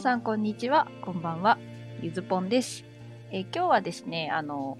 皆さんこんにちは、こんばんは、ゆずぽんです。えー今日はですね、あの、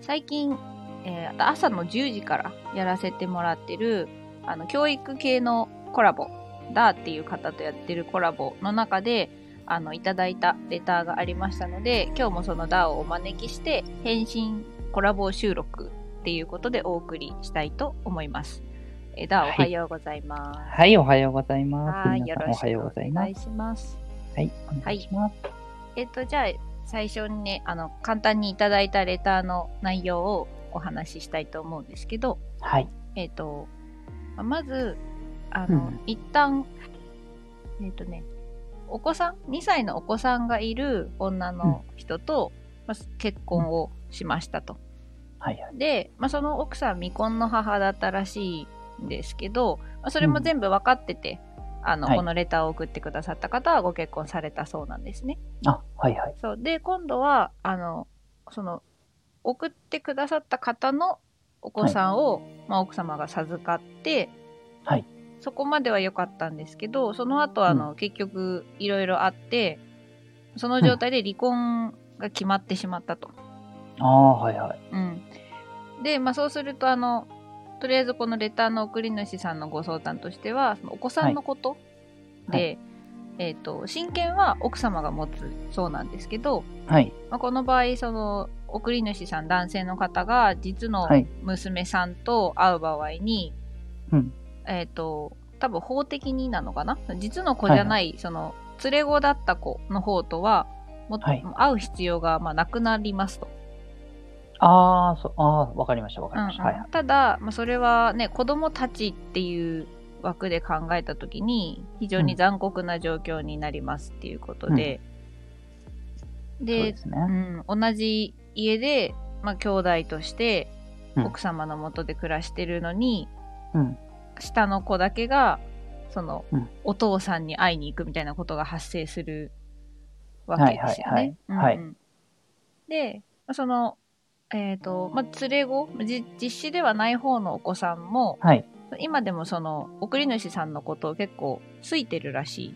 最近、えー朝の10時からやらせてもらってる、あの、教育系のコラボ、ダーっていう方とやってるコラボの中で、あの、いただいたレターがありましたので、今日もそのダーをお招きして、返信コラボ収録っていうことでお送りしたいと思います。えーダーおはようございます。はい、おはようございます。はい、皆よろしくお願い。します。はい、お願いします。えっと、じゃあ、最初にね、あの、簡単にいただいたレターの内容をお話ししたいと思うんですけど、はい、えっと、ままず、あの、うん一旦、えっとね、お子さん、2歳のお子さんがいる女の人と、まあ結婚をしましたと。はい、はい。で、まあ、その奥さん未婚の母だったらしいんですけど、まあ、それも全部分かってて、あの、はいこのレターを送ってくださった方はご結婚されたそうなんですね。あ、はい、はい。そう。で、今度は、あの、その、送ってくださった方のお子さんを、まあ、奥様が授かって、はい。そこまでは良かったんですけど、その後、あの、結局、いろいろあって、その状態で離婚が決まってしまったと。ああ、はい、はい。うん。で、まあ、そうすると、あの、とりあえずこのレターの送り主さんのご相談としては、そのお子さんのことで、えっ、と、親権は奥様が持つそうなんですけど、はい、まあ、この場合、その、送り主さん、男性の方が、実のはい。娘さんと会う場合に、うん。えっ、と、多分法的になのかな？実の子じゃない、その、連れ子だった子の方とは、もはい。会う必要が、まあ、なくなりますと。ああ、そう、ああ、わかりました、わかりました。うんうんはい、はい。ただ、まあ、それはね、子供たちっていう枠で考えたときに、非常に残酷な状況になりますっていうことで、そうでですね。うん、同じ家で、まあ、兄弟としてうん奥様の元で暮らしてるのに、うん。下の子だけがその、うんお父さんに会いに行くみたいなことが発生するわけですよね。はいはいはいうんうんでまあそのえっ、と、まあ、連れ子？じ実子ではない方のお子さんもはい。今でもその送り主さんのことを結構好いてるらしい。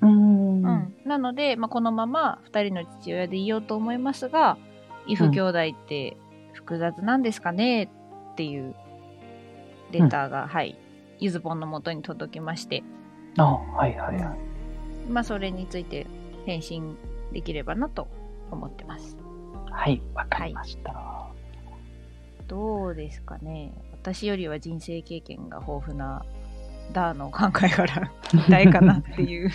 うーん。うん、なので、まあ、このまま2人の父親でいようと思いますが異父兄弟って複雑なんですかねっていうレターが、はいゆずぽんのもとに届きまして、ああ、はい、はい、はい。まあ、それについて返信できればなと思ってますはい、わかりました。どうですかね私よりは人生経験が豊富なダーの考えから聞きたいかなっていう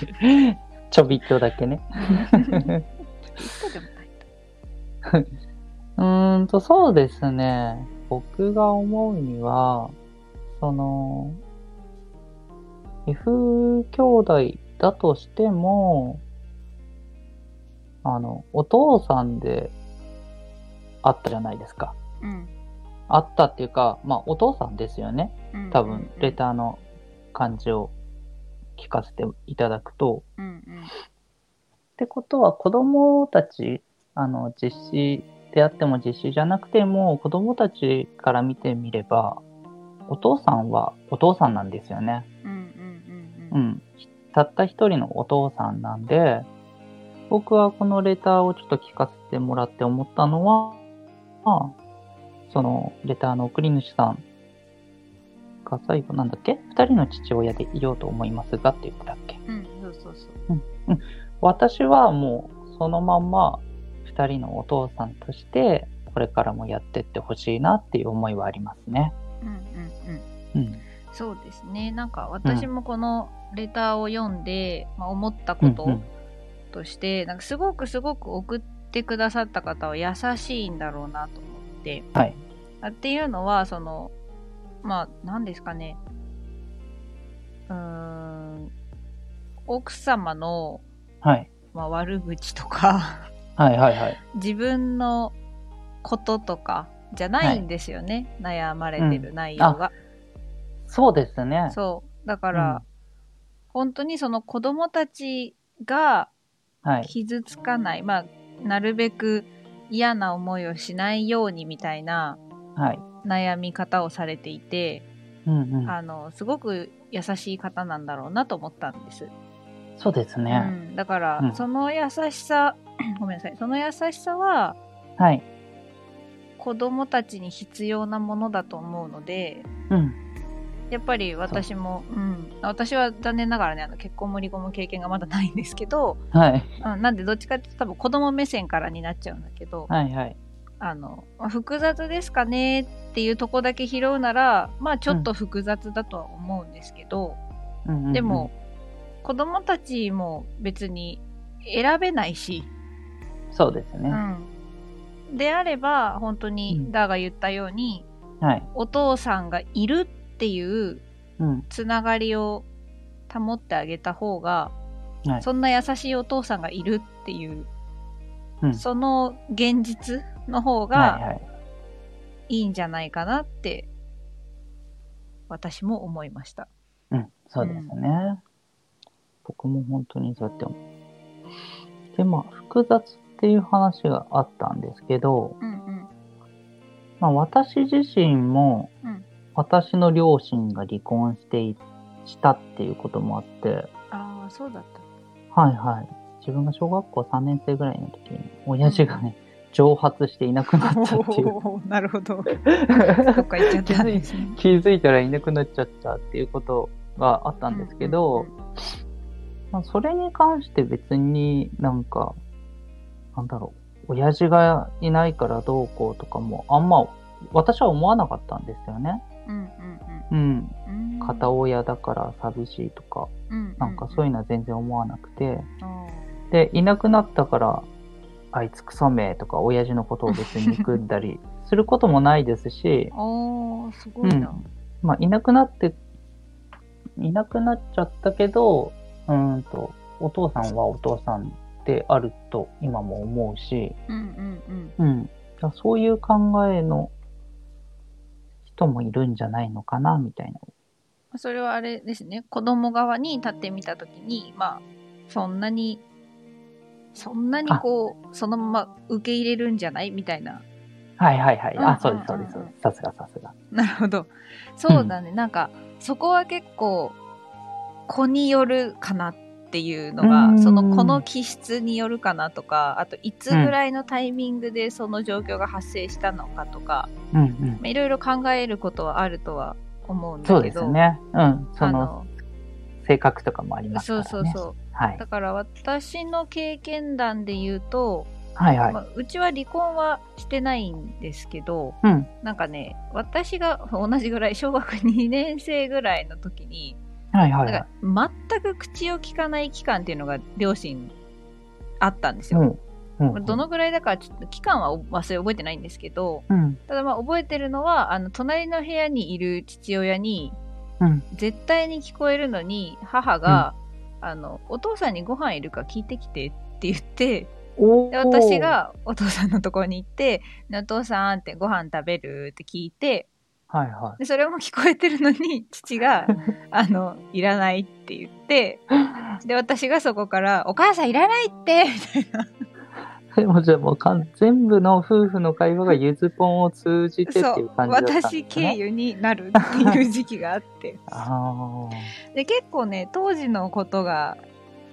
ちょびっとだけね。ちょっとでもないとうーんと、そうですね。僕が思うには、その、F 兄弟だとしても、あの、お父さんであったじゃないですか。うんあったっていうか、まあ、お父さんですよね。うん多分、レターの感じを聞かせていただくと。うんうんってことは子供たちあの実施であっても実施じゃなくても子供たちから見てみればお父さんはお父さんなんですよね。うんうん。たった一人のお父さんなんで僕はこのレターをちょっと聞かせてもらって思ったのは、まあ、そのレターの送り主さんが最後なんだっけ？二人の父親でいようと思いますがって言ってたっけ？うん、そうそうそう。私はもうそのまんま2人のお父さんとしてこれからもやってってほしいなっていう思いはありますね。うんうんうん。うん。そうですね。なんか私もこのレターを読んで、まあ、思ったことうんうんとして、なんかすごくすごく送ってくださった方は優しいんだろうなと思って。はい。あっていうのは、その、まあ、何ですかね。うーん、奥様の、はい。まあ、悪口とか、はいはいはい。自分のこととかじゃないんですよね。悩まれてる内容が。そうですね。そう。だから、うん本当にその子供たちがはい。傷つかない、まあ、なるべく嫌な思いをしないようにみたいなはい。悩み方をされていて、うんうん。あの、すごく優しい方なんだろうなと思ったんです。そうですうね。ん、だから、うんその優しさ ごめんなさいその優しさははい。子供たちに必要なものだと思うのでうん。やっぱり私もう、ん、私は残念ながらねあの結婚も離婚も経験がまだないんですけど、はい。うん、なんでどっちかっていうと多分子供目線からになっちゃうんだけど、はいはい。あのまあ複雑ですかねっていうとこだけ拾うならまあちょっと複雑だとは思うんですけど、うんうんうんでも、子供たちも別に選べないし、そうですね。うん、であれば本当うんにダーが言ったように、はい。お父さんがいるっていううん。つながりを保ってあげた方が、はいそんな優しいお父さんがいるっていう、うんその現実の方はいがはい。いいんじゃないかなって私も思いました。うん。そうですね。僕も本当にそうやって思う。で、まあ、複雑っていう話があったんですけど、うんうんまあ、私自身も、うん私の両親が離婚していしたっていうこともあって、ああそうだった。はいはい。自分が小学校3年生ぐらいの時に、親父がね、蒸発していなくなっちゃっていう。おーなるほど。どっか行っちゃったんですね。気づいたらいなくなっちゃったっていうことがあったんですけど、まあ、それに関して別になんか、なんだろう、親父がいないからどうこうとかも、あんま私は思わなかったんですよね。うんうんうん。うんうん。片親だから寂しいとか、なんかそういうのは全然思わなくて、の。で、いなくなったから、あいつクソめとか、親父のことを別に憎んだりすることもないですし、すごいな。まあ、いなくなって、いなくなっちゃったけど、うーんと、お父さんはお父さんであると今も思うし、うんうんうん。そういう考えの人もいるんじゃないのかな、みたいな。それはあれですね。子供側に立ってみたときに、まあ、そんなに、そんなにこう、そのまま受け入れるんじゃない？みたいな。はいはいはい。うんあ、そうです、そうです、そうです。さすがさすが。なるほど。そうだね。なんか、そこは結構、子によるかなっていうのうが、んその子の気質によるかなとか、あと、いつぐらいのタイミングでその状況が発生したのかとか、うんうん。まあいろいろ考えることはあるとは思うんだけど。そうですね。うん。その、性格とかもありますかそらね。うそうそう。はいだ。から私の経験談で言うと、はいはい。まあ、うちは離婚はしてないんですけど、うん。なんかね、私が同じぐらい、小学2年生ぐらいの時に、はいはいはい。全く口を聞かない期間っていうのが両親あったんですよ。うん。うん。どのぐらいだかちょっと期間は忘れ覚えてないんですけど、うん。ただまあ覚えてるのは、あの、隣の部屋にいる父親に、うん。絶対に聞こえるのに、母が、あの、お父さんにご飯いるか聞いてきてって言って、おで私、がお父さんのところに行って、ねお父さんってご飯食べるって聞いて、はいはでそれも聞こえてるのに、父が、あの、いらないって言って、で、私がそこから、お母さんいらないってみたいな。い。でもじゃあもうかん全部の夫婦の会話がゆずぽんを通じてっていう感じだったんですね。私経由になるっていう時期があって。あで、結構ね、当時のことが、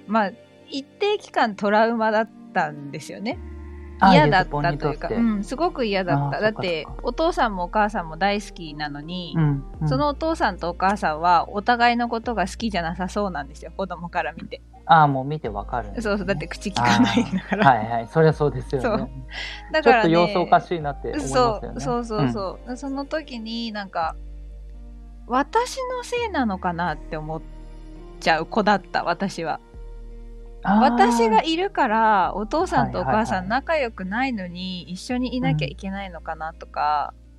まあ、一定期間トラウマだったんですよね。あ。嫌だったというか、うん、すごく嫌だった。だってお父さんもお母さんも大好きなのに、うん。うんその、お父さんとお母さんはお互いのことが好きじゃなさそうなんですよ、子供から見て。ああ、もう見てわかるね、そうそう、だって口聞かないんだから。はいはい。そりゃそうですよね。そうだちょっとからね、様子おかしいなって思いますよね。そうそうそうそう、その時になんか私のせいなのかなって思っちゃう子だった私はうん。私があいるからお父さんとお母さん仲良くないのに一緒にいなきゃいけないのかなとか、ー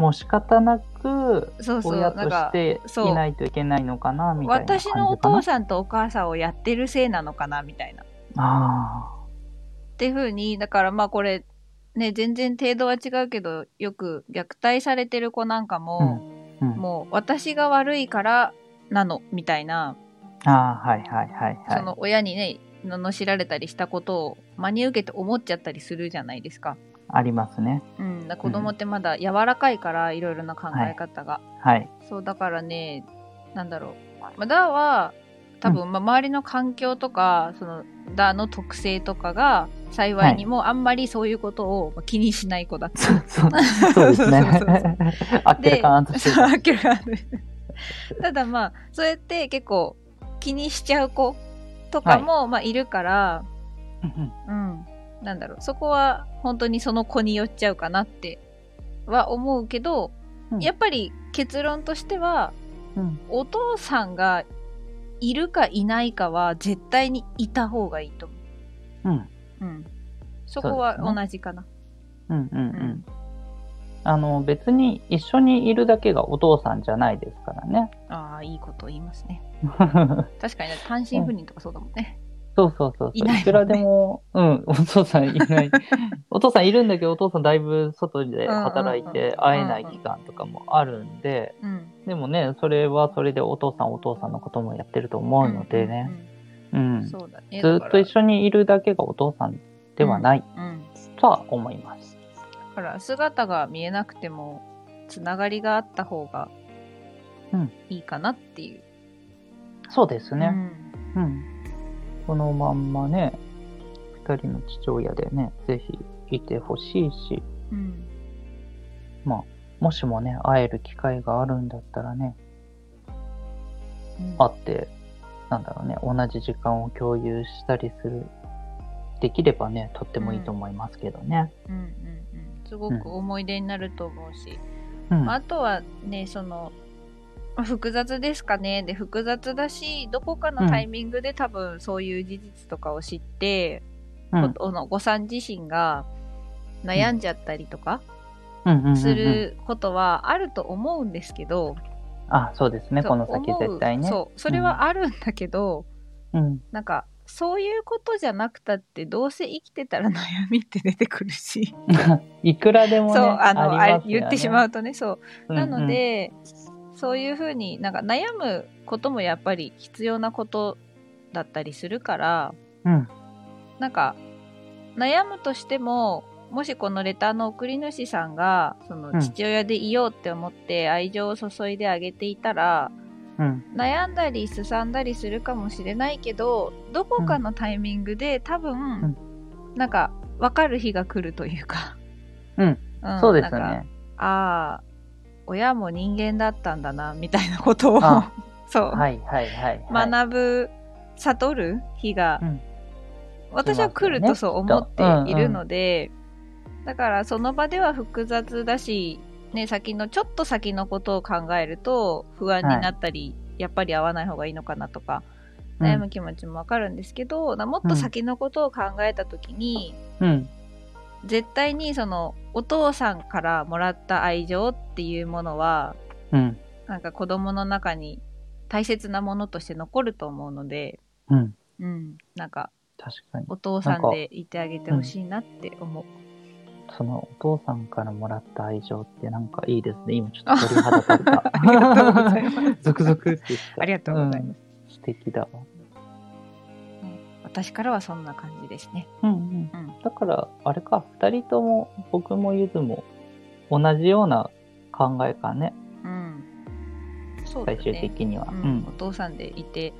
もう仕方なく、親としていないといけないのかな、みたいな私。のお父さんとお母さんをやってるせいなのかなみたいな。っあていう風にだからまあこれね全然程度は違うけどよく虐待されてる子なんかも、あ。うん。もう私が悪いからなのみたいな、ああ、はいはいはいはい。その親にね罵られたりしたことを真に受けて思っちゃったりするじゃないですか。ありますね。うん、だ子供ってまだ柔らかいからいろいろな考え方が、はい。そうだからねなんだろうまあダーは多分、まあ、周りの環境とかそのダの特性とかが幸いにもあんまりそういうことを気にしない子だった。そうそうですね。あっけらかんとしてただまあそうやって結構気にしちゃう子とかも、まあいるから、うんうん、なんだろう。そこは本当にその子によっちゃうかなっては思うけど、うん。やっぱり結論としてはうん。お父さんがいるかいないかは絶対にいた方がいいと思う。ん。う。うん、そこは同じかな。うんうんううんん。あの、別に一緒にいるだけがお父さんじゃないですからね。ああいいこと言いますね。確かにね単身赴任とかそうだもんね。そうそうそうそう。いねいくらでも、うん、お父さんいない。お父さんいるんだけど、お父さんだいぶ外で働いうんうんてうん会えない期間とかもあるんで、うん、でもね、それはそれでお父さんお父さんのこともやってると思うのでね。ううんん。そうだね。ずっと一緒緒にいるだけがお父さんではないうん、とは思います。だから姿が見えなくてもつながりがあった方がうんいいかなっていう。そうですね。うんうん。このまんまね、二人の父親でね、ぜひいてほしいし、うんまあ、もしもね、会える機会があるんだったらね、うん会って、なんだろうね、同じ時間を共有したりする、できればね、とってもいいと思いますけどね。うんうんうん、すごく思い出になると思うし、うん。まあ、あとはねそのまあ複雑ですかね？で複雑だしどこかのタイミングで多分そういう事実とかを知って、うん。このお子さん自身が悩んじゃったりとかすることはあると思うんですけど、あ、そうですね、この先絶対ね。そうそれはあるんだけど、うん。なんかそういうことじゃなくたってどうせ生きてたら悩みって出てくるし、いくらでもね、そうあのあね言ってしまうとねそううんなの、で、そういうふうになんか悩むこともやっぱり必要なことだったりするからうん。うんなんか悩むとしてももしこのレターの送り主さんがそのうん父親でいようって思って愛情を注いであげていたら、うん。悩んだりすさんだりするかもしれないけどどこかのタイミングで多分、ん。なんか分かる日が来るというか、うん。うん。そうですね。ああ親も人間だったんだなみたいなことをあ。そう、はいはいはい、はい。学ぶ悟る日が、うん。私は来るとそう思っているので、だからその場では複雑だし、ね、先のちょっと先のことを考えると不安になったり、やっぱり会わない方がいいのかなとかうん悩む気持ちもわかるんですけど、なもっと先のことを考えた時に、うん。絶対にそのお父さんからもらった愛情っていうものはうん。なんか子供の中に大切なものとして残ると思うので、うん。うん、なんか確かに。お父さんでいてあげてほしいなって思う。そのお父さんからもらった愛情ってなんかいいですね。今ちょっと鳥肌立った。ありがとうございますゾクゾクって言った。ありがとうございますん素敵だわ。私からはそんな感じですね。うんうん。うん、だから、あれか、二人とも、僕もゆずも、同じような考えかね、うん、そうだ最終ね。的には。ううんんお。父さんでいて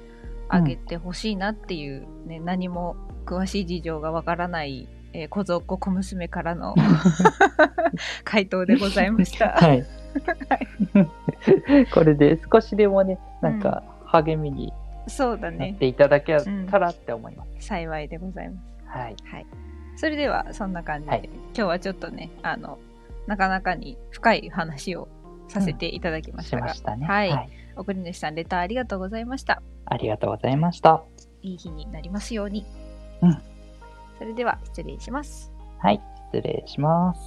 あげてほしいなっていう、ね何も詳しい事情がわからない、えー、小僧っ子小娘からの 回答でございました。はい。これで少しでもね、なんか、励みになっそうだね。ていただけたらって思います。幸いでございます。はい。はい。それではそんな感じで、はい今日はちょっとね、あの、なかなかに深い話をさせていただきまししたが、ましたね。はい送り主さんレターありがとうございました。ありがとうございました。いい日になりますように。うんそれでは失礼します。はい、失礼します。